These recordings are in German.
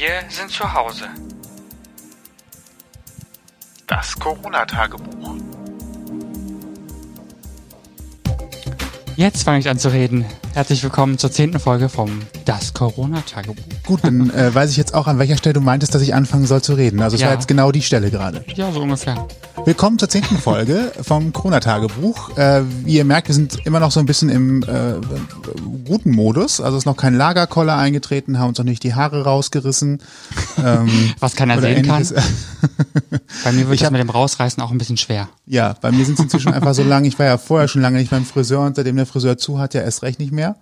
Wir sind zu Hause. Das Corona-Tagebuch. Jetzt fange ich an zu reden. Herzlich willkommen zur zehnten Folge vom Das Corona-Tagebuch. Gut, dann äh, weiß ich jetzt auch, an welcher Stelle du meintest, dass ich anfangen soll zu reden. Also es Ja. war jetzt genau die Stelle gerade. Ja, so ungefähr. Willkommen zur zehnten Folge vom Corona-Tagebuch. Äh, wie ihr merkt, wir sind immer noch so ein bisschen im äh, guten Modus. Also es ist noch kein Lagerkoller eingetreten, haben uns noch nicht die Haare rausgerissen. Ähm, Was keiner sehen kann. ähnliches. Bei mir wird Ich das hab- mit dem Rausreißen auch ein bisschen schwer. Ja, bei mir sind es inzwischen einfach so lang. Ich war ja vorher schon lange nicht beim Friseur und seitdem der Friseur zu hat, ja erst recht nicht mehr.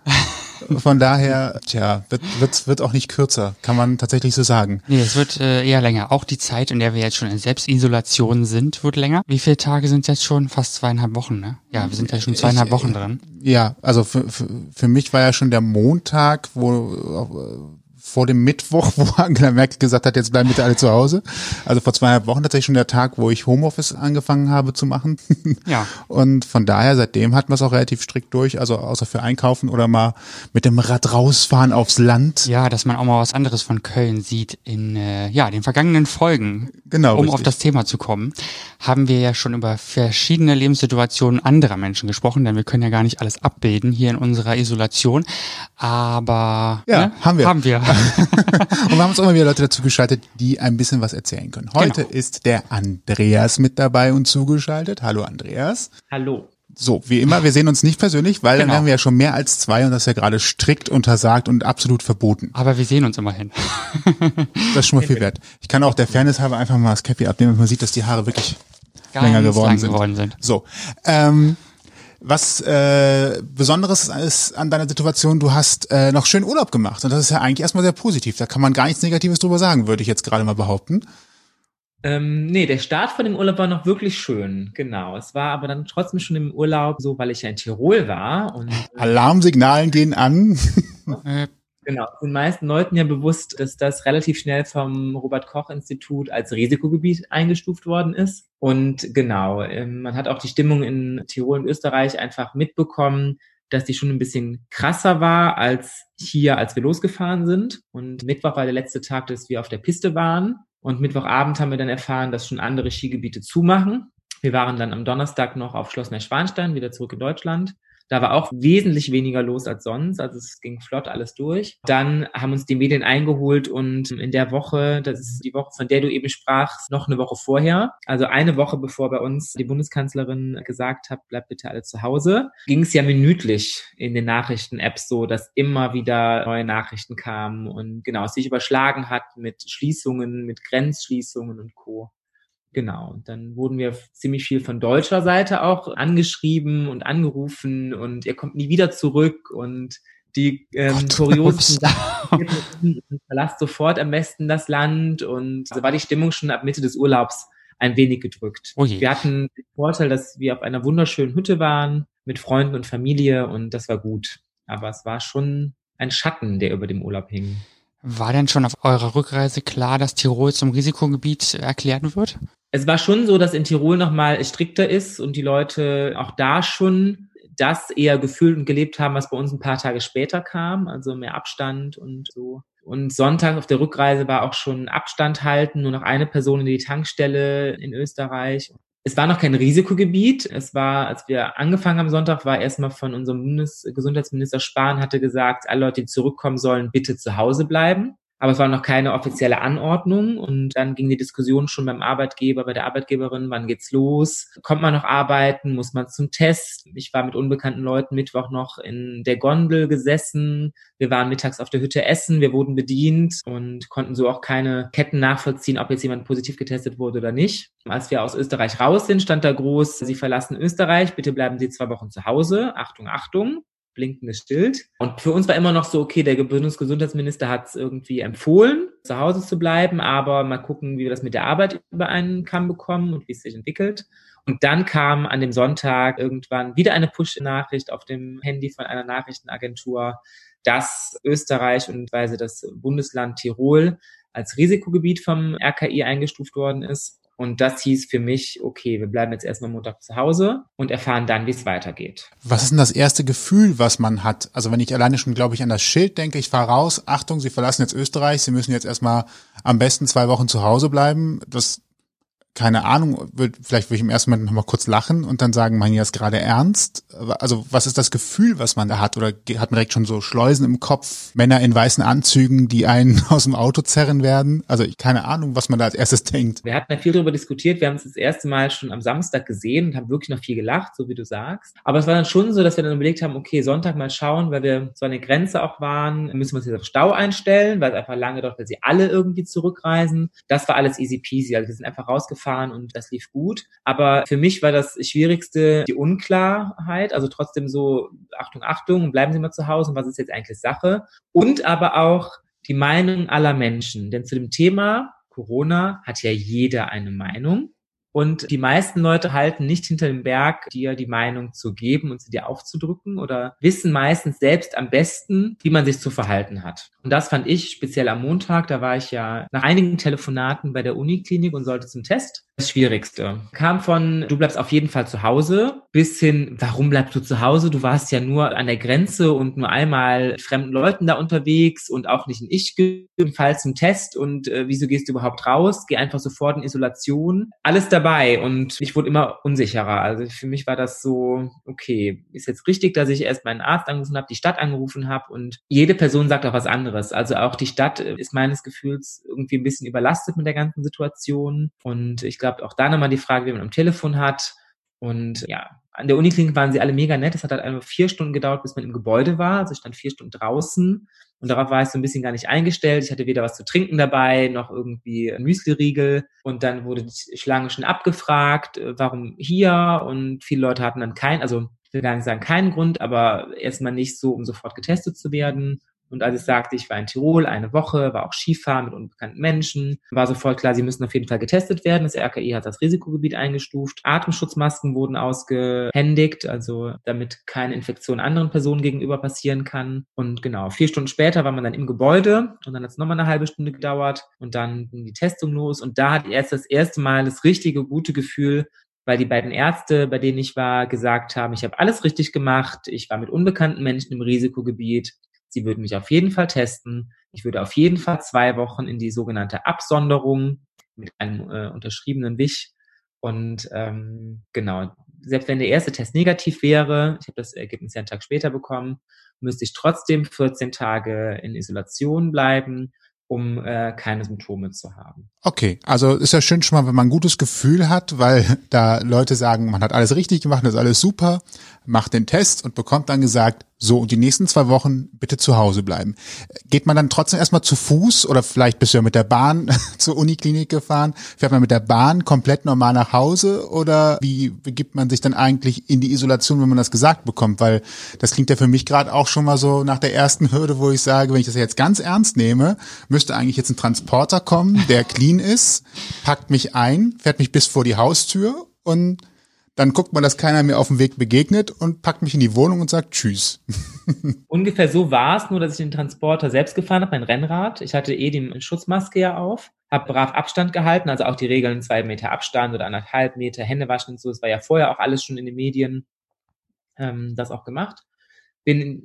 Von daher, tja, wird, wird, wird auch nicht kürzer, kann man tatsächlich so sagen. Nee, es wird äh, eher länger. Auch die Zeit, in der wir jetzt schon in Selbstisolation sind, wird länger. Wie viele Tage sind jetzt schon? Fast zweieinhalb Wochen, ne? Ja, wir sind ja schon zweieinhalb Ich, Wochen drin. Ja, also für, für, für mich war ja schon der Montag, wo äh, vor dem Mittwoch, wo Angela Merkel gesagt hat, jetzt bleiben bitte alle zu Hause. Also vor zweieinhalb Wochen tatsächlich schon der Tag, wo ich Homeoffice angefangen habe zu machen. Ja. Und von daher, seitdem hatten wir es auch relativ strikt durch, also außer für Einkaufen oder mal mit dem Rad rausfahren aufs Land. Ja, dass man auch mal was anderes von Köln sieht in äh, ja den vergangenen Folgen. Genau, Um richtig. auf das Thema zu kommen, haben wir ja schon über verschiedene Lebenssituationen anderer Menschen gesprochen, denn wir können ja gar nicht alles abbilden hier in unserer Isolation. Aber Ja, ne, haben wir. Haben wir. Und wir haben uns auch immer wieder Leute dazu geschaltet, die ein bisschen was erzählen können. Heute Genau. ist der Andreas mit dabei und zugeschaltet. Hallo Andreas. Hallo. So, wie immer, wir sehen uns nicht persönlich, weil dann Genau. wären wir ja schon mehr als zwei und das ist ja gerade strikt untersagt und absolut verboten. Aber wir sehen uns immerhin. Das ist schon mal viel wert. Ich kann auch der Fairness halber einfach mal das Cappy abnehmen, wenn man sieht, dass die Haare wirklich Ganz länger geworden lang sind. geworden sind. So, ähm, was äh, Besonderes ist an deiner Situation, du hast äh, noch schön Urlaub gemacht und das ist ja eigentlich erstmal sehr positiv. Da kann man gar nichts Negatives drüber sagen, würde ich jetzt gerade mal behaupten. Ähm, nee, der Start von dem Urlaub war noch wirklich schön, genau. Es war aber dann trotzdem schon im Urlaub so, weil ich ja in Tirol war und Alarmsignalen gehen an. Genau, den meisten Leuten ja bewusst, dass das relativ schnell vom Robert-Koch-Institut als Risikogebiet eingestuft worden ist. Und genau, ähm, man hat auch die Stimmung in Tirol und Österreich einfach mitbekommen, dass die schon ein bisschen krasser war als hier, als wir losgefahren sind. Und Mittwoch war der letzte Tag, dass wir auf der Piste waren. Und Mittwochabend haben wir dann erfahren, dass schon andere Skigebiete zumachen. Wir waren dann am Donnerstag noch auf Schloss Neuschwanstein, wieder zurück in Deutschland. Da war auch wesentlich weniger los als sonst, also es ging flott alles durch. Dann haben uns die Medien eingeholt und in der Woche, das ist die Woche, von der du eben sprachst, noch eine Woche vorher, also eine Woche bevor bei uns die Bundeskanzlerin gesagt hat, bleibt bitte alle zu Hause, ging es ja minütlich in den Nachrichten-Apps so, dass immer wieder neue Nachrichten kamen und genau, es sich überschlagen hat mit Schließungen, mit Grenzschließungen und Co. Genau, und dann wurden wir ziemlich viel von deutscher Seite auch angeschrieben und angerufen und ihr kommt nie wieder zurück und die ähm, kuriosen Sachen verlasst sofort am besten das Land und so war die Stimmung schon ab Mitte des Urlaubs ein wenig gedrückt. Oh. Wir hatten den Vorteil, dass wir auf einer wunderschönen Hütte waren mit Freunden und Familie und das war gut. Aber es war schon ein Schatten, der über dem Urlaub hing. War denn schon auf eurer Rückreise klar, dass Tirol zum Risikogebiet erklärt wird? Es war schon so, dass in Tirol nochmal strikter ist und die Leute auch da schon das eher gefühlt und gelebt haben, was bei uns ein paar Tage später kam, also mehr Abstand und so. Und Sonntag auf der Rückreise war auch schon Abstand halten, nur noch eine Person in die Tankstelle in Österreich. Es war noch kein Risikogebiet. Es war, als wir angefangen haben Sonntag, war erstmal von unserem Bundesgesundheitsminister Spahn hatte gesagt, alle Leute, die zurückkommen sollen, bitte zu Hause bleiben. Aber es war noch keine offizielle Anordnung und dann ging die Diskussion schon beim Arbeitgeber, bei der Arbeitgeberin, wann geht's los? Kommt man noch arbeiten? Muss man zum Test? Ich war mit unbekannten Leuten Mittwoch noch in der Gondel gesessen. Wir waren mittags auf der Hütte essen, wir wurden bedient und konnten so auch keine Ketten nachvollziehen, ob jetzt jemand positiv getestet wurde oder nicht. Als wir aus Österreich raus sind, stand da groß, Sie verlassen Österreich, bitte bleiben Sie zwei Wochen zu Hause. Achtung, Achtung blinkendes Schild. Und für uns war immer noch so, okay, der Bundesgesundheitsminister hat es irgendwie empfohlen, zu Hause zu bleiben, aber mal gucken, wie wir das mit der Arbeit über einen Kamm bekommen und wie es sich entwickelt. Und dann kam an dem Sonntag irgendwann wieder eine Push-Nachricht auf dem Handy von einer Nachrichtenagentur, dass Österreich und weise das Bundesland Tirol als Risikogebiet vom RKI eingestuft worden ist. Und das hieß für mich, okay, wir bleiben jetzt erstmal Montag zu Hause und erfahren dann, wie es weitergeht. Was ist denn das erste Gefühl, was man hat? Also wenn ich alleine schon, glaube ich, an das Schild denke, ich fahre raus, Achtung, Sie verlassen jetzt Österreich, Sie müssen jetzt erstmal am besten zwei Wochen zu Hause bleiben. Das keine Ahnung, vielleicht würde ich im ersten Moment nochmal kurz lachen und dann sagen, man das gerade ernst? Also was ist das Gefühl, was man da hat? Oder hat man direkt schon so Schleusen im Kopf, Männer in weißen Anzügen, die einen aus dem Auto zerren werden? Also ich keine Ahnung, was man da als erstes denkt. Wir hatten ja viel darüber diskutiert. Wir haben es das erste Mal schon am Samstag gesehen und haben wirklich noch viel gelacht, so wie du sagst. Aber es war dann schon so, dass wir dann überlegt haben, okay, Sonntag mal schauen, weil wir so an der Grenze auch waren, müssen wir uns jetzt auf Stau einstellen, weil es einfach lange dauert, weil sie alle irgendwie zurückreisen. Das war alles easy peasy. Also wir sind einfach rausgefahren gefahren und das lief gut. Aber für mich war das Schwierigste die Unklarheit, also trotzdem so, Achtung, Achtung, bleiben Sie mal zu Hause was ist jetzt eigentlich Sache? Und aber auch die Meinung aller Menschen. Denn zu dem Thema Corona hat ja jeder eine Meinung. Und die meisten Leute halten nicht hinter dem Berg, dir die Meinung zu geben und sie dir aufzudrücken oder wissen meistens selbst am besten, wie man sich zu verhalten hat. Und das fand ich speziell am Montag. Da war ich ja nach einigen Telefonaten bei der Uniklinik und sollte zum Test. Das Schwierigste kam von, du bleibst auf jeden Fall zu Hause, bis hin, warum bleibst du zu Hause? Du warst ja nur an der Grenze und nur einmal fremden Leuten da unterwegs und auch nicht in Ich im Fall zum Test und äh, wieso gehst du überhaupt raus? Geh einfach sofort in Isolation. Alles dabei und ich wurde immer unsicherer. Also für mich war das so, okay, ist jetzt richtig, dass ich erst meinen Arzt angerufen habe, die Stadt angerufen habe und jede Person sagt auch was anderes. Also auch die Stadt ist meines Gefühls irgendwie ein bisschen überlastet mit der ganzen Situation und ich glaube, glaube, auch da nochmal die Frage, wie man am Telefon hat. Und ja, an der Uniklinik waren sie alle mega nett. Es hat halt einfach vier Stunden gedauert, bis man im Gebäude war. Also ich stand vier Stunden draußen. Und darauf war ich so ein bisschen gar nicht eingestellt. Ich hatte weder was zu trinken dabei, noch irgendwie ein Müsli-Riegel. Und dann wurde die Schlange schon abgefragt, äh, warum hier? Und viele Leute hatten dann keinen, also ich will gar nicht sagen keinen Grund, aber erstmal nicht so, um sofort getestet zu werden. Und als ich sagte, ich war in Tirol eine Woche, war auch Skifahren mit unbekannten Menschen, war sofort klar, sie müssen auf jeden Fall getestet werden. Das RKI hat das Risikogebiet eingestuft. Atemschutzmasken wurden ausgehändigt, also damit keine Infektion anderen Personen gegenüber passieren kann. Und genau, vier Stunden später war man dann im Gebäude und dann hat es nochmal eine halbe Stunde gedauert und dann ging die Testung los. Und da hat erst das erste Mal das richtige, gute Gefühl, weil die beiden Ärzte, bei denen ich war, gesagt haben, ich habe alles richtig gemacht, ich war mit unbekannten Menschen im Risikogebiet, Sie würden mich auf jeden Fall testen. Ich würde auf jeden Fall zwei Wochen in die sogenannte Absonderung mit einem äh, unterschriebenen Wich. Und ähm, genau, selbst wenn der erste Test negativ wäre, ich habe das Ergebnis ja einen Tag später bekommen, müsste ich trotzdem 14 Tage in Isolation bleiben um äh, keine Symptome zu haben. Okay, also ist ja schön schon mal, wenn man ein gutes Gefühl hat, weil da Leute sagen, man hat alles richtig gemacht, das ist alles super, macht den Test und bekommt dann gesagt, so, und die nächsten zwei Wochen bitte zu Hause bleiben. Geht man dann trotzdem erstmal zu Fuß oder vielleicht bist du ja mit der Bahn zur Uniklinik gefahren? Fährt man mit der Bahn komplett normal nach Hause oder wie begibt man sich dann eigentlich in die Isolation, wenn man das gesagt bekommt? Weil das klingt ja für mich gerade auch schon mal so nach der ersten Hürde, wo ich sage, wenn ich das jetzt ganz ernst nehme, müsste eigentlich jetzt ein Transporter kommen, der clean ist, packt mich ein, fährt mich bis vor die Haustür und dann guckt man, dass keiner mir auf dem Weg begegnet und packt mich in die Wohnung und sagt Tschüss. Ungefähr so war es, nur dass ich den Transporter selbst gefahren habe, mein Rennrad. Ich hatte eh die Schutzmaske ja auf, habe brav Abstand gehalten, also auch die Regeln zwei Meter Abstand oder anderthalb Meter, Hände waschen und so. Es war ja vorher auch alles schon in den Medien ähm, das auch gemacht bin,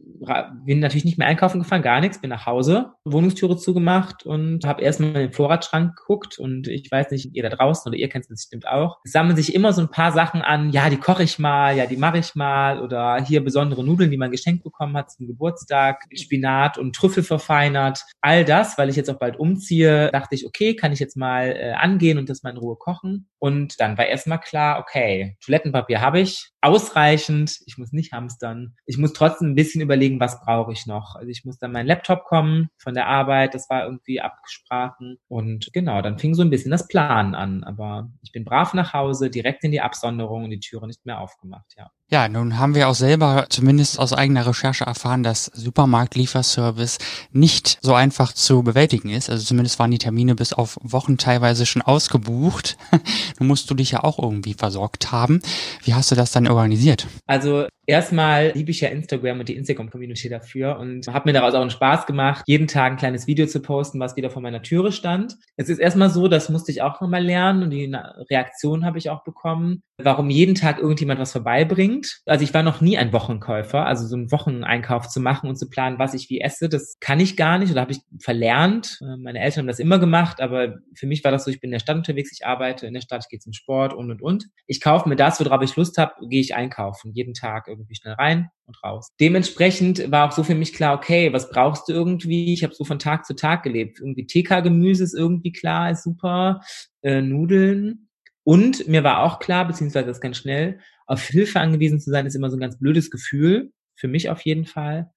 bin natürlich nicht mehr einkaufen gefahren, gar nichts, bin nach Hause, Wohnungstüre zugemacht und habe erstmal in den Vorratsschrank geguckt und ich weiß nicht, ihr da draußen oder ihr kennt es bestimmt auch. Sammeln sich immer so ein paar Sachen an, ja, die koche ich mal, ja, die mache ich mal oder hier besondere Nudeln, die man geschenkt bekommen hat zum Geburtstag, Spinat und Trüffel verfeinert. All das, weil ich jetzt auch bald umziehe, dachte ich, okay, kann ich jetzt mal äh, angehen und das mal in Ruhe kochen. Und dann war erstmal klar, okay, Toilettenpapier habe ich, ausreichend, ich muss nicht hamstern. Ich muss trotzdem ein bisschen überlegen, was brauche ich noch. Also ich muss dann meinen Laptop kommen von der Arbeit, das war irgendwie abgesprochen. Und genau, dann fing so ein bisschen das Planen an. Aber ich bin brav nach Hause, direkt in die Absonderung und die Türe nicht mehr aufgemacht, ja. Ja, nun haben wir auch selber zumindest aus eigener Recherche erfahren, dass Supermarktlieferservice nicht so einfach zu bewältigen ist. Also zumindest waren die Termine bis auf Wochen teilweise schon ausgebucht. Nun musst du dich ja auch irgendwie versorgt haben. Wie hast du das dann organisiert? Also Erstmal liebe ich ja Instagram und die Instagram-Community dafür und habe mir daraus auch einen Spaß gemacht, jeden Tag ein kleines Video zu posten, was wieder vor meiner Türe stand. Es ist erstmal so, das musste ich auch nochmal lernen und die Reaktion habe ich auch bekommen, warum jeden Tag irgendjemand was vorbeibringt. Also ich war noch nie ein Wochenkäufer, also so einen Wocheneinkauf zu machen und zu planen, was ich wie esse, das kann ich gar nicht oder habe ich verlernt. Äh, meine Eltern haben das immer gemacht, aber für mich war das so, ich bin in der Stadt unterwegs, ich arbeite in der Stadt, ich gehe zum Sport und und und. Ich kaufe mir das, worauf ich Lust habe, gehe ich einkaufen, jeden Tag irgendwie schnell rein und raus. Dementsprechend war auch so für mich klar, okay, was brauchst du irgendwie? Ich habe so von Tag zu Tag gelebt. Irgendwie TK-Gemüse ist irgendwie klar, ist super, äh, Nudeln. Und mir war auch klar, beziehungsweise das ganz schnell, auf Hilfe angewiesen zu sein, ist immer so ein ganz blödes Gefühl. Für mich auf jeden Fall.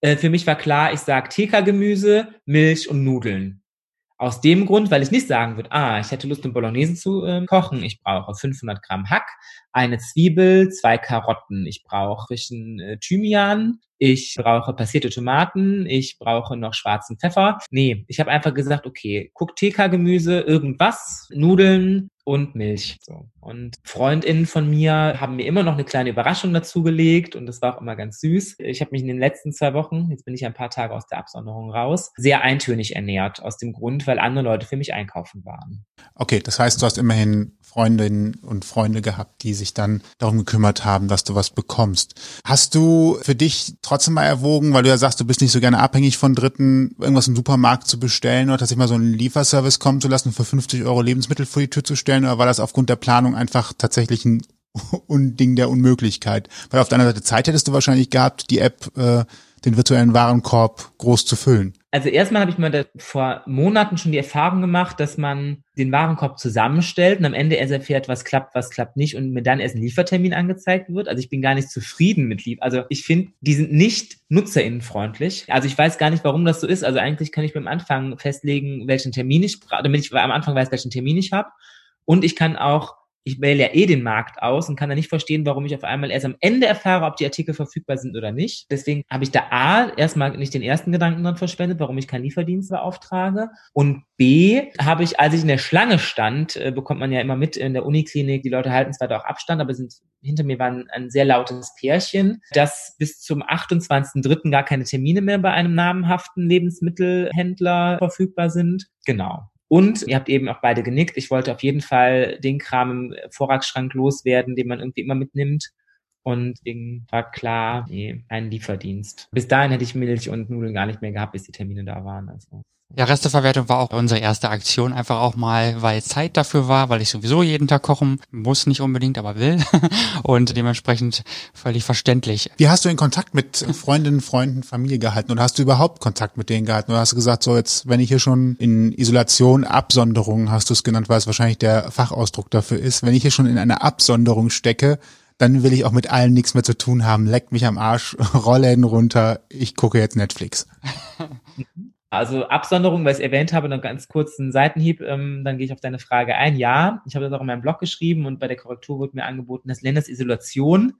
Äh, für mich war klar, ich sag TK-Gemüse, Milch und Nudeln. Aus dem Grund, weil ich nicht sagen würde, ah, ich hätte Lust, eine Bolognese zu äh, kochen. Ich brauche 500 Gramm Hack, eine Zwiebel, zwei Karotten. Ich brauche frischen äh, Thymian. Ich brauche passierte Tomaten. Ich brauche noch schwarzen Pfeffer. Nee, ich habe einfach gesagt, okay, guck TK-Gemüse, irgendwas, Nudeln, und Milch. So. Und Freundinnen von mir haben mir immer noch eine kleine Überraschung dazugelegt und das war auch immer ganz süß. Ich habe mich in den letzten zwei Wochen, jetzt bin ich ein paar Tage aus der Absonderung raus, sehr eintönig ernährt. Aus dem Grund, weil andere Leute für mich einkaufen waren. Okay, das heißt, du hast immerhin Freundinnen und Freunde gehabt, die sich dann darum gekümmert haben, dass du was bekommst. Hast du für dich trotzdem mal erwogen, weil du ja sagst, du bist nicht so gerne abhängig von Dritten, irgendwas im Supermarkt zu bestellen oder tatsächlich mal so einen Lieferservice kommen zu lassen, für 50 Euro Lebensmittel vor die Tür zu stellen oder war das aufgrund der Planung einfach tatsächlich ein Unding der Unmöglichkeit? Weil auf der anderen Seite Zeit hättest du wahrscheinlich gehabt, die App, äh, den virtuellen Warenkorb groß zu füllen. Also erstmal habe ich mal vor Monaten schon die Erfahrung gemacht, dass man den Warenkorb zusammenstellt und am Ende erst erfährt, was klappt, was klappt nicht und mir dann erst ein Liefertermin angezeigt wird. Also ich bin gar nicht zufrieden mit Lieb. Also ich finde, die sind nicht nutzerinnenfreundlich. Also ich weiß gar nicht, warum das so ist. Also eigentlich kann ich beim Anfang festlegen, welchen Termin ich brauche, damit ich am Anfang weiß, welchen Termin ich habe. Und ich kann auch ich wähle ja eh den Markt aus und kann da nicht verstehen, warum ich auf einmal erst am Ende erfahre, ob die Artikel verfügbar sind oder nicht. Deswegen habe ich da A, erstmal nicht den ersten Gedanken dran verschwendet, warum ich keinen Lieferdienst beauftrage. Und B, habe ich, als ich in der Schlange stand, äh, bekommt man ja immer mit in der Uniklinik, die Leute halten zwar da auch Abstand, aber sind, hinter mir war ein, ein sehr lautes Pärchen, das bis zum 28.03. gar keine Termine mehr bei einem namenhaften Lebensmittelhändler verfügbar sind. Genau. Und ihr habt eben auch beide genickt. Ich wollte auf jeden Fall den Kram im Vorratsschrank loswerden, den man irgendwie immer mitnimmt. Und deswegen war klar, nee, ein Lieferdienst. Bis dahin hätte ich Milch und Nudeln gar nicht mehr gehabt, bis die Termine da waren. Also. Ja, Resteverwertung war auch unsere erste Aktion, einfach auch mal, weil Zeit dafür war, weil ich sowieso jeden Tag kochen muss, nicht unbedingt, aber will und dementsprechend völlig verständlich. Wie hast du in Kontakt mit Freundinnen, Freunden, Familie gehalten oder hast du überhaupt Kontakt mit denen gehalten oder hast du gesagt, so jetzt, wenn ich hier schon in Isolation, Absonderung, hast du es genannt, weil es wahrscheinlich der Fachausdruck dafür ist, wenn ich hier schon in einer Absonderung stecke, dann will ich auch mit allen nichts mehr zu tun haben, leckt mich am Arsch, Rollläden runter, ich gucke jetzt Netflix. Also Absonderung, weil ich es erwähnt habe, noch ganz kurz einen Seitenhieb, ähm, dann gehe ich auf deine Frage ein. Ja, ich habe das auch in meinem Blog geschrieben und bei der Korrektur wurde mir angeboten, das nennt das Isolation.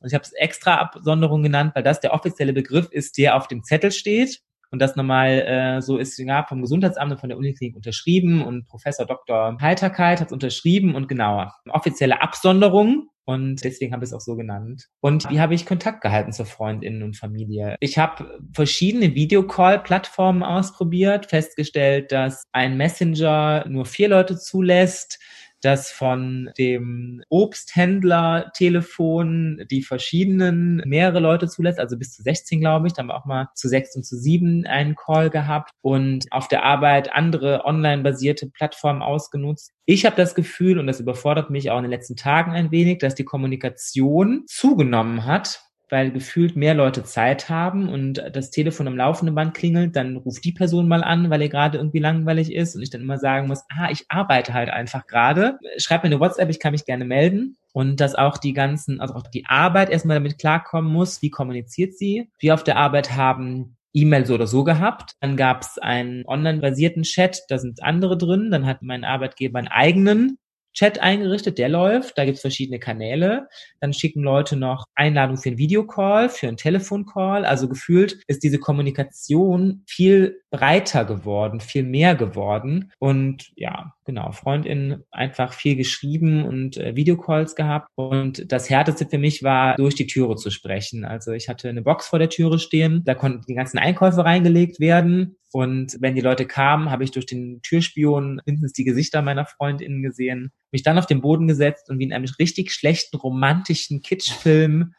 Und ich habe es extra Absonderung genannt, weil das der offizielle Begriff ist, der auf dem Zettel steht. Und das nochmal äh, so ist ja, vom Gesundheitsamt und von der Uniklinik unterschrieben und Professor Dr. Heiterkeit hat es unterschrieben und genau, offizielle Absonderung und deswegen habe ich es auch so genannt. Und wie habe ich Kontakt gehalten zu Freundinnen und Familie? Ich habe verschiedene Videocall-Plattformen ausprobiert, festgestellt, dass ein Messenger nur vier Leute zulässt, dass von dem Obsthändler Telefon die verschiedenen mehrere Leute zulässt, also bis zu 16, glaube ich. Da haben wir auch mal zu sechs und zu sieben einen Call gehabt und auf der Arbeit andere online-basierte Plattformen ausgenutzt. Ich habe das Gefühl, und das überfordert mich auch in den letzten Tagen ein wenig, dass die Kommunikation zugenommen hat weil gefühlt mehr Leute Zeit haben und das Telefon am laufenden Band klingelt, dann ruft die Person mal an, weil ihr gerade irgendwie langweilig ist und ich dann immer sagen muss, ah, ich arbeite halt einfach gerade. Schreib mir eine WhatsApp, ich kann mich gerne melden. Und dass auch die ganzen, also auch die Arbeit erstmal damit klarkommen muss, wie kommuniziert sie. Wir auf der Arbeit haben E-Mail so oder so gehabt. Dann gab es einen online-basierten Chat, da sind andere drin. Dann hat mein Arbeitgeber einen eigenen Chat eingerichtet, der läuft, da gibt's verschiedene Kanäle. Dann schicken Leute noch Einladungen für einen Videocall, für einen Telefoncall. Also gefühlt ist diese Kommunikation viel breiter geworden, viel mehr geworden. Und ja, genau, Freundinnen einfach viel geschrieben und äh, Videocalls gehabt. Und das Härteste für mich war, durch die Türe zu sprechen. Also ich hatte eine Box vor der Türe stehen, da konnten die ganzen Einkäufe reingelegt werden. Und wenn die Leute kamen, habe ich durch den Türspion mindestens die Gesichter meiner Freundinnen gesehen, mich dann auf den Boden gesetzt und wie in einem richtig schlechten romantischen Kitschfilm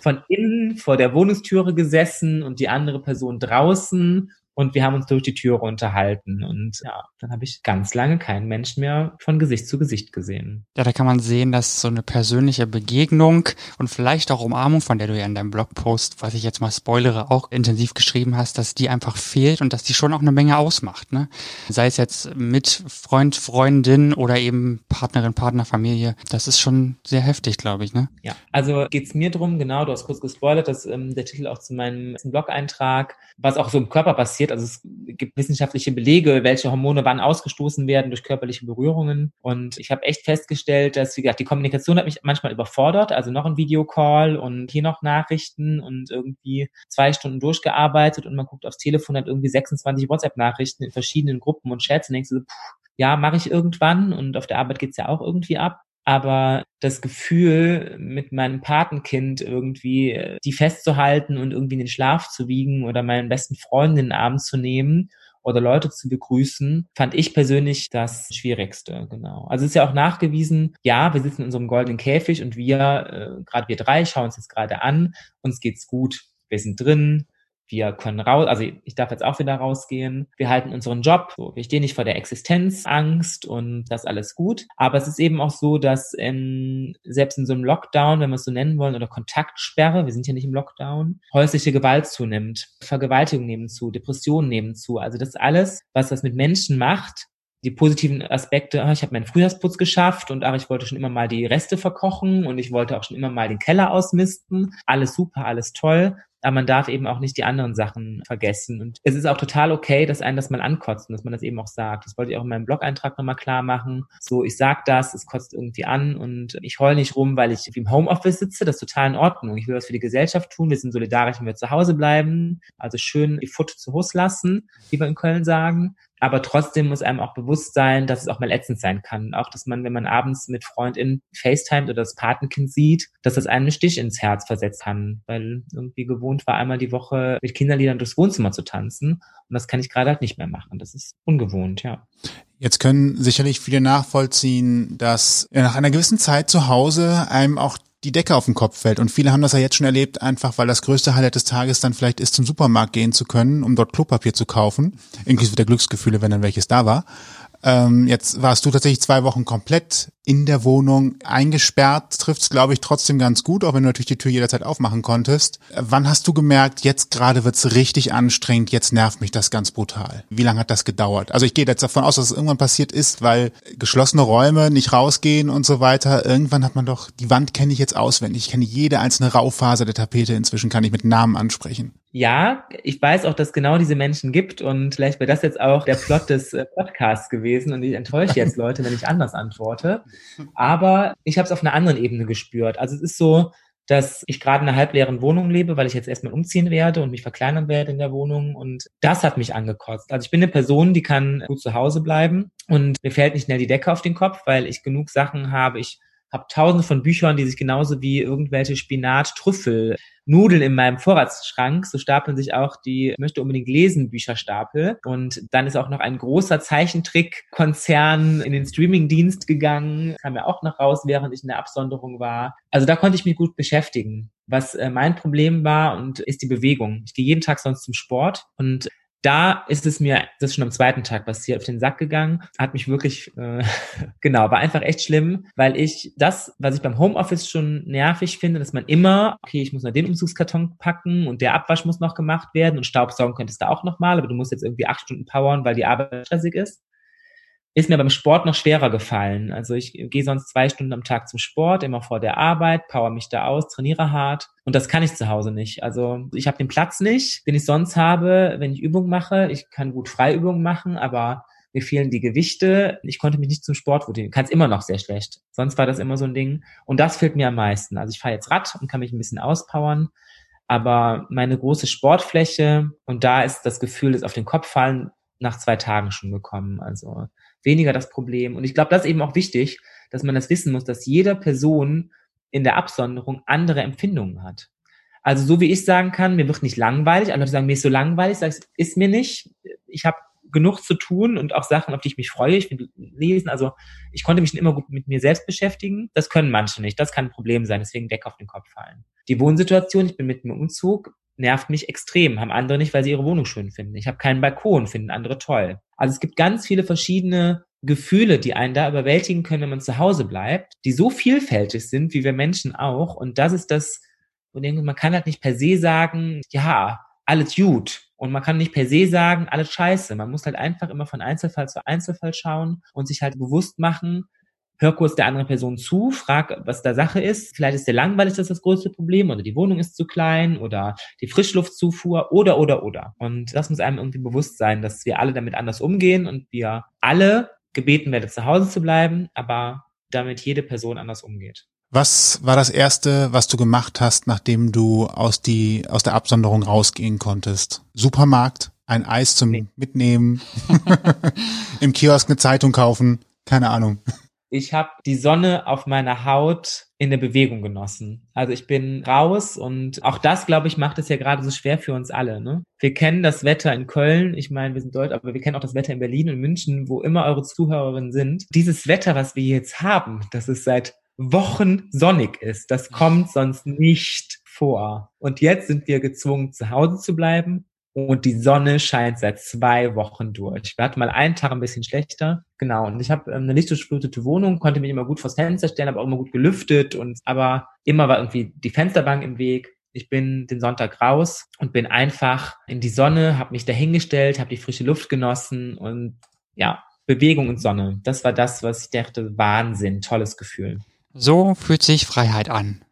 von innen vor der Wohnungstüre gesessen und die andere Person draußen und wir haben uns durch die Türe unterhalten und ja, dann habe ich ganz lange keinen Menschen mehr von Gesicht zu Gesicht gesehen. Ja, da kann man sehen, dass so eine persönliche Begegnung und vielleicht auch Umarmung, von der du ja in deinem Blogpost, was ich jetzt mal spoilere, auch intensiv geschrieben hast, dass die einfach fehlt und dass die schon auch eine Menge ausmacht, ne? Sei es jetzt mit Freund, Freundin oder eben Partnerin, Partner, Familie, das ist schon sehr heftig, glaube ich, ne? Ja, also geht's mir drum, genau, du hast kurz gespoilert, dass ähm, der Titel auch zu meinem Blog-Eintrag, was auch so im Körper passiert, passiert. Also es gibt wissenschaftliche Belege, welche Hormone wann ausgestoßen werden durch körperliche Berührungen. Und ich habe echt festgestellt, dass, wie gesagt, die Kommunikation hat mich manchmal überfordert. Also noch ein Videocall und hier noch Nachrichten und irgendwie zwei Stunden durchgearbeitet und man guckt aufs Telefon, hat irgendwie 26 WhatsApp-Nachrichten in verschiedenen Gruppen und Chats und denkst so, puh, ja, mache ich irgendwann und auf der Arbeit geht's ja auch irgendwie ab aber das Gefühl, mit meinem Patenkind irgendwie äh, die festzuhalten und irgendwie in den Schlaf zu wiegen oder meinen besten Freund in den Arm zu nehmen oder Leute zu begrüßen, fand ich persönlich das Schwierigste, genau. Also es ist ja auch nachgewiesen, ja, wir sitzen in einem goldenen Käfig und wir, äh, gerade wir drei, schauen uns das gerade an, uns geht's gut, wir sind drin, wir können raus, also ich darf jetzt auch wieder rausgehen. Wir halten unseren Job. So, wir stehen nicht vor der Existenzangst und das alles gut. Aber es ist eben auch so, dass in, selbst in so einem Lockdown, wenn wir es so nennen wollen, oder Kontaktsperre, wir sind ja nicht im Lockdown, häusliche Gewalt zunimmt, Vergewaltigung nehmen zu, Depressionen nehmen zu. Also das alles, was das mit Menschen macht, die positiven Aspekte, ah, ich habe meinen Frühjahrsputz geschafft und ach, ich wollte schon immer mal die Reste verkochen und ich wollte auch schon immer mal den Keller ausmisten. Alles super, alles toll aber man darf eben auch nicht die anderen Sachen vergessen. Und es ist auch total okay, dass einen das mal ankotzt und dass man das eben auch sagt. Das wollte ich auch in meinem Blog-Eintrag nochmal klar machen. So, ich sag das, es kotzt irgendwie an und ich heul nicht rum, weil ich im Homeoffice sitze. Das ist total in Ordnung. Ich will was für die Gesellschaft tun. Wir sind solidarisch, wenn wir zu Hause bleiben. Also schön die Foot zu Hus lassen, wie wir in Köln sagen. Aber trotzdem muss einem auch bewusst sein, dass es auch mal ätzend sein kann. Auch, dass man, wenn man abends mit FreundInnen FaceTimet oder das Patenkind sieht, dass das einen Stich ins Herz versetzt kann. Weil irgendwie gewohnt war, einmal die Woche mit Kinderliedern durchs Wohnzimmer zu tanzen. Und das kann ich gerade halt nicht mehr machen. Das ist ungewohnt, ja. Jetzt können sicherlich viele nachvollziehen, dass nach einer gewissen Zeit zu Hause einem auch die Decke auf den Kopf fällt. Und viele haben das ja jetzt schon erlebt, einfach weil das größte Highlight des Tages dann vielleicht ist, zum Supermarkt gehen zu können, um dort Klopapier zu kaufen, inklusive der Glücksgefühle, wenn dann welches da war. Ähm, jetzt warst du tatsächlich zwei Wochen komplett in der Wohnung eingesperrt. Trifft's, glaube ich, trotzdem ganz gut, auch wenn du natürlich die Tür jederzeit aufmachen konntest. Wann hast du gemerkt, jetzt gerade wird's richtig anstrengend, jetzt nervt mich das ganz brutal? Wie lange hat das gedauert? Also ich gehe jetzt davon aus, dass es irgendwann passiert ist, weil geschlossene Räume nicht rausgehen und so weiter. Irgendwann hat man doch, die Wand kenne ich jetzt auswendig. Ich kenne jede einzelne Raufaser der Tapete. Inzwischen kann ich mit Namen ansprechen. Ja, ich weiß auch, dass genau diese Menschen gibt und vielleicht wäre das jetzt auch der Plot des äh, Podcasts gewesen und ich enttäusche jetzt Leute, wenn ich anders antworte. Aber ich habe es auf einer anderen Ebene gespürt. Also es ist so, dass ich gerade in einer halbleeren Wohnung lebe, weil ich jetzt erstmal umziehen werde und mich verkleinern werde in der Wohnung. Und das hat mich angekotzt. Also ich bin eine Person, die kann gut zu Hause bleiben und mir fällt nicht schnell die Decke auf den Kopf, weil ich genug Sachen habe. Ich habe tausende von Büchern, die sich genauso wie irgendwelche Spinat, Trüffel Nudeln in meinem Vorratsschrank. So stapeln sich auch die möchte unbedingt lesen Bücherstapel. Und dann ist auch noch ein großer Zeichentrick-Konzern in den Streamingdienst gegangen. Kam ja auch noch raus, während ich in der Absonderung war. Also da konnte ich mich gut beschäftigen. Was äh, mein Problem war und ist die Bewegung. Ich gehe jeden Tag sonst zum Sport und da ist es mir, das ist schon am zweiten Tag passiert, auf den Sack gegangen, hat mich wirklich, äh, genau, war einfach echt schlimm, weil ich das, was ich beim Homeoffice schon nervig finde, dass man immer, okay, ich muss noch den Umzugskarton packen und der Abwasch muss noch gemacht werden und Staubsaugen könntest du auch nochmal, aber du musst jetzt irgendwie acht Stunden powern, weil die Arbeit stressig ist ist mir beim Sport noch schwerer gefallen. Also ich gehe sonst zwei Stunden am Tag zum Sport, immer vor der Arbeit, power mich da aus, trainiere hart. Und das kann ich zu Hause nicht. Also ich habe den Platz nicht, den ich sonst habe, wenn ich Übungen mache. Ich kann gut Freiübungen machen, aber mir fehlen die Gewichte, ich konnte mich nicht zum Sport motivieren, kann es immer noch sehr schlecht. Sonst war das immer so ein Ding. Und das fehlt mir am meisten. Also ich fahre jetzt Rad und kann mich ein bisschen auspowern, aber meine große Sportfläche und da ist das Gefühl, das auf den Kopf fallen nach zwei Tagen schon gekommen. Also weniger das Problem. Und ich glaube, das ist eben auch wichtig, dass man das wissen muss, dass jede Person in der Absonderung andere Empfindungen hat. Also so wie ich sagen kann, mir wird nicht langweilig, andere sagen, mir ist so langweilig, sag ich, ist mir nicht. Ich habe genug zu tun und auch Sachen, auf die ich mich freue. Ich will lesen. Also ich konnte mich immer gut mit mir selbst beschäftigen. Das können manche nicht. Das kann ein Problem sein. Deswegen Deck auf den Kopf fallen. Die Wohnsituation, ich bin mit einem Umzug, nervt mich extrem. Haben andere nicht, weil sie ihre Wohnung schön finden. Ich habe keinen Balkon, finden andere toll. Also es gibt ganz viele verschiedene Gefühle, die einen da überwältigen können, wenn man zu Hause bleibt, die so vielfältig sind, wie wir Menschen auch. Und das ist das, und man kann halt nicht per se sagen, ja, alles gut. Und man kann nicht per se sagen, alles scheiße. Man muss halt einfach immer von Einzelfall zu Einzelfall schauen und sich halt bewusst machen, hör kurz der anderen Person zu, frag, was da Sache ist. Vielleicht ist der langweilig, das ist das größte Problem, oder die Wohnung ist zu klein, oder die Frischluftzufuhr, oder, oder, oder. Und das muss einem irgendwie bewusst sein, dass wir alle damit anders umgehen und wir alle gebeten werden, zu Hause zu bleiben, aber damit jede Person anders umgeht. Was war das erste, was du gemacht hast, nachdem du aus die aus der Absonderung rausgehen konntest? Supermarkt, ein Eis zum nee. Mitnehmen, im Kiosk eine Zeitung kaufen, keine Ahnung. Ich habe die Sonne auf meiner Haut in der Bewegung genossen. Also ich bin raus und auch das, glaube ich, macht es ja gerade so schwer für uns alle. Ne? Wir kennen das Wetter in Köln, ich meine, wir sind Deutsch, aber wir kennen auch das Wetter in Berlin und München, wo immer eure Zuhörerinnen sind. Dieses Wetter, was wir jetzt haben, das ist seit Wochen sonnig ist. Das kommt sonst nicht vor. Und jetzt sind wir gezwungen, zu Hause zu bleiben. Und die Sonne scheint seit zwei Wochen durch. Wir hatten mal einen Tag ein bisschen schlechter. Genau. Und ich habe ähm, eine lichtdurchflutete Wohnung, konnte mich immer gut vors Fenster stellen, aber auch immer gut gelüftet. Und aber immer war irgendwie die Fensterbank im Weg. Ich bin den Sonntag raus und bin einfach in die Sonne, habe mich dahingestellt, habe die frische Luft genossen und ja, Bewegung und Sonne. Das war das, was ich dachte, Wahnsinn, tolles Gefühl. So fühlt sich Freiheit an.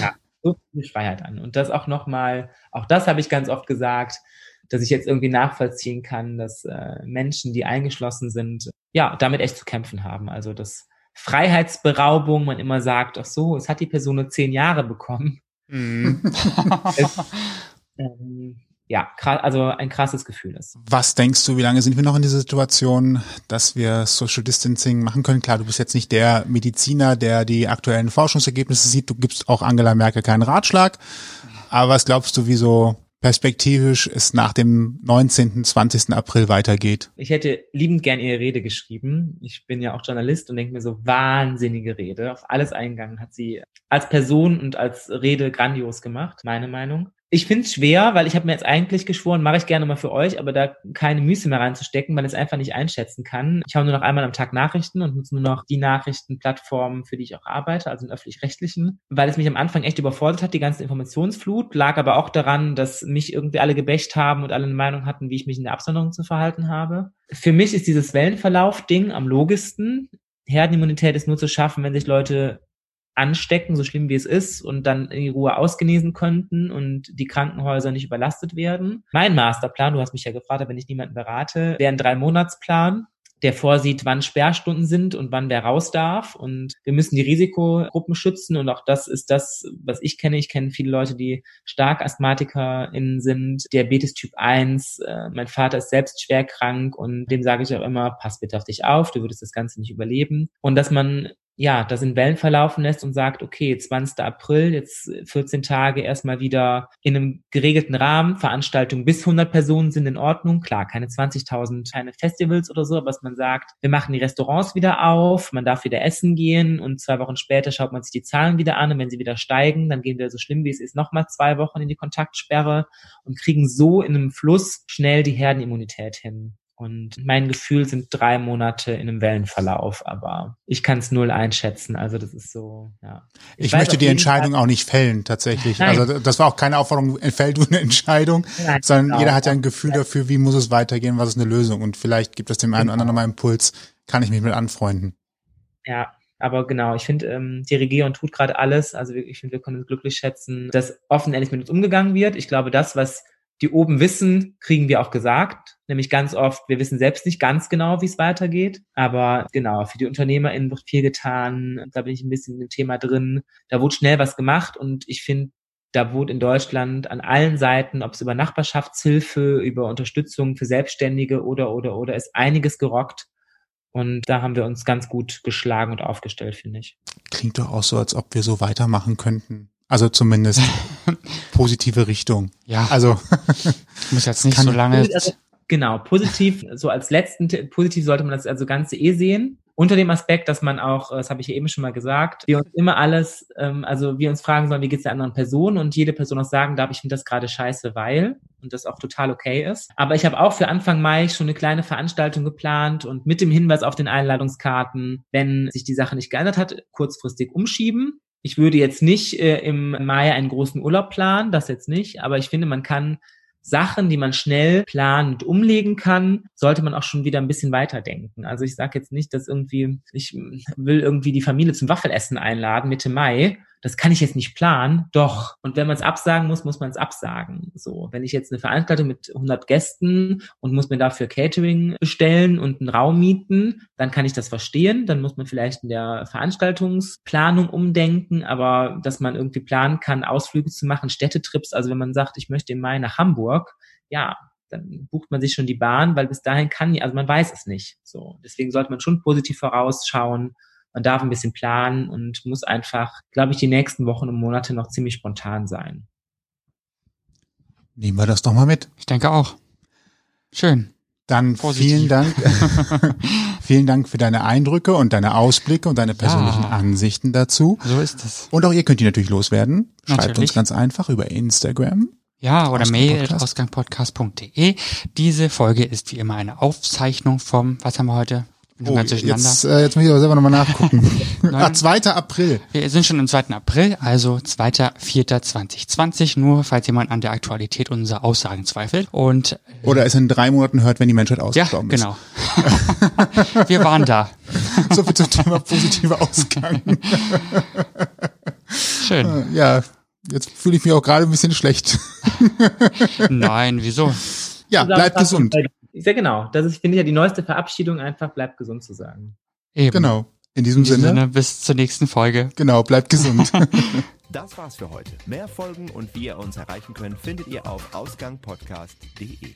ja, so sich Freiheit an. Und das auch nochmal, auch das habe ich ganz oft gesagt, dass ich jetzt irgendwie nachvollziehen kann, dass äh, Menschen, die eingeschlossen sind, ja, damit echt zu kämpfen haben. Also dass Freiheitsberaubung, man immer sagt, ach so, es hat die Person nur zehn Jahre bekommen. Mm. es, ähm, ja, also ein krasses Gefühl ist. Was denkst du, wie lange sind wir noch in dieser Situation, dass wir Social Distancing machen können? Klar, du bist jetzt nicht der Mediziner, der die aktuellen Forschungsergebnisse sieht. Du gibst auch Angela Merkel keinen Ratschlag. Aber was glaubst du, wie so perspektivisch es nach dem 19., 20. April weitergeht? Ich hätte liebend gern ihre Rede geschrieben. Ich bin ja auch Journalist und denke mir so wahnsinnige Rede. Auf alles eingegangen hat sie als Person und als Rede grandios gemacht, meine Meinung. Ich finde es schwer, weil ich habe mir jetzt eigentlich geschworen, mache ich gerne mal für euch, aber da keine Müße mehr reinzustecken, weil ich es einfach nicht einschätzen kann. Ich habe nur noch einmal am Tag Nachrichten und nutze nur noch die Nachrichtenplattformen, für die ich auch arbeite, also den öffentlich-rechtlichen, weil es mich am Anfang echt überfordert hat, die ganze Informationsflut, lag aber auch daran, dass mich irgendwie alle gebächt haben und alle eine Meinung hatten, wie ich mich in der Absonderung zu verhalten habe. Für mich ist dieses Wellenverlauf-Ding am logischsten. Herdenimmunität ist nur zu schaffen, wenn sich Leute anstecken, so schlimm wie es ist, und dann in die Ruhe ausgenesen könnten und die Krankenhäuser nicht überlastet werden. Mein Masterplan, du hast mich ja gefragt, wenn ich niemanden berate, wäre ein Drei-Monats-Plan der vorsieht, wann Sperrstunden sind und wann wer raus darf. Und wir müssen die Risikogruppen schützen. Und auch das ist das, was ich kenne. Ich kenne viele Leute, die stark AsthmatikerInnen sind, Diabetes Typ 1. Äh, mein Vater ist selbst schwer krank und dem sage ich auch immer, pass bitte auf dich auf, du würdest das Ganze nicht überleben. Und dass man ja, das in Wellen verlaufen lässt und sagt, okay, 20. April, jetzt 14 Tage erstmal wieder in einem geregelten Rahmen, Veranstaltungen bis 100 Personen sind in Ordnung, klar, keine 20.000, keine Festivals oder so, aber dass man sagt, wir machen die Restaurants wieder auf, man darf wieder essen gehen und zwei Wochen später schaut man sich die Zahlen wieder an und wenn sie wieder steigen, dann gehen wir so schlimm wie es ist nochmal zwei Wochen in die Kontaktsperre und kriegen so in einem Fluss schnell die Herdenimmunität hin. Und mein Gefühl sind drei Monate in einem Wellenverlauf, aber ich kann es null einschätzen. Also das ist so, ja. Ich, ich möchte die Entscheidung Fall, auch nicht fällen, tatsächlich. Nein. Also das war auch keine Aufforderung, fällt du eine Entscheidung, Nein, sondern genau. jeder hat ja ein Gefühl dafür, wie muss es weitergehen, was ist eine Lösung. Und vielleicht gibt es dem einen oder anderen genau. nochmal Impuls, kann ich mich mit anfreunden. Ja, aber genau, ich finde, ähm, die Regierung tut gerade alles. Also ich finde, wir können uns glücklich schätzen, dass offen ehrlich mit uns umgegangen wird. Ich glaube, das, was die oben wissen, kriegen wir auch gesagt. Nämlich ganz oft, wir wissen selbst nicht ganz genau, wie es weitergeht. Aber genau, für die UnternehmerInnen wird viel getan. Da bin ich ein bisschen im Thema drin. Da wurde schnell was gemacht und ich finde, da wurde in Deutschland an allen Seiten, ob es über Nachbarschaftshilfe, über Unterstützung für Selbstständige oder, oder, oder, ist einiges gerockt. Und da haben wir uns ganz gut geschlagen und aufgestellt, finde ich. Klingt doch auch so, als ob wir so weitermachen könnten. Also zumindest positive Richtung. Ja. Also Ich muss jetzt nicht so lange. Also, genau, positiv, so als letzten, positiv sollte man das also Ganze eh sehen. Unter dem Aspekt, dass man auch, das habe ich ja eben schon mal gesagt, wir uns immer alles, ähm, also wir uns fragen sollen, wie geht's der anderen Person und jede Person auch sagen darf, ich finde das gerade scheiße, weil und das auch total okay ist. Aber ich habe auch für Anfang Mai schon eine kleine Veranstaltung geplant und mit dem Hinweis auf den Einladungskarten, wenn sich die Sache nicht geändert hat, kurzfristig umschieben. Ich würde jetzt nicht äh, im Mai einen großen Urlaub planen, das jetzt nicht, aber ich finde, man kann Sachen, die man schnell planen und umlegen kann, sollte man auch schon wieder ein bisschen weiterdenken. Also ich sage jetzt nicht, dass irgendwie, ich will irgendwie die Familie zum Waffelessen einladen Mitte Mai das kann ich jetzt nicht planen, doch. Und wenn man es absagen muss, muss man es absagen. So, wenn ich jetzt eine Veranstaltung mit 100 Gästen und muss mir dafür Catering bestellen und einen Raum mieten, dann kann ich das verstehen. Dann muss man vielleicht in der Veranstaltungsplanung umdenken, aber dass man irgendwie planen kann, Ausflüge zu machen, Städtetrips. Also wenn man sagt, ich möchte im Mai nach Hamburg, ja, dann bucht man sich schon die Bahn, weil bis dahin kann, also man weiß es nicht. So, deswegen sollte man schon positiv vorausschauen man darf ein bisschen planen und muss einfach, glaube ich, die nächsten Wochen und Monate noch ziemlich spontan sein. Nehmen wir das doch mal mit. Ich denke auch. Schön. Dann Positiv. vielen Dank. vielen Dank für deine Eindrücke und deine Ausblicke und deine persönlichen Ja. Ansichten dazu. So ist es. Und auch ihr könnt die natürlich loswerden. Schreibt uns Natürlich. ganz einfach über Instagram. Ja, oder Ausgang mail Podcast. ausgangpodcast.de. Diese Folge ist wie immer eine Aufzeichnung vom, was haben wir heute? Oh, jetzt, äh, jetzt muss ich aber selber nochmal nachgucken. ah, Nein. 2. April. Wir sind schon am 2. April, also 2.4.2020, nur falls jemand an der Aktualität unserer Aussagen zweifelt. Und Oder es in drei Monaten hört, wenn die Menschheit ja, ausgestorben ist. genau. Wir waren da. So viel zum Thema positive Ausgang. Schön. ja, jetzt fühle ich mich auch gerade ein bisschen schlecht. Nein, wieso? Ja, bleibt gesund. Sehr genau. Das ist, finde ich ja die neueste Verabschiedung, einfach bleibt gesund zu sagen. Eben. Genau. In diesem, In diesem Sinne, Sinne, bis zur nächsten Folge. genau, bleibt gesund. Das war's für heute. Mehr Folgen und wie ihr uns erreichen könnt, findet ihr auf ausgangpodcast.de.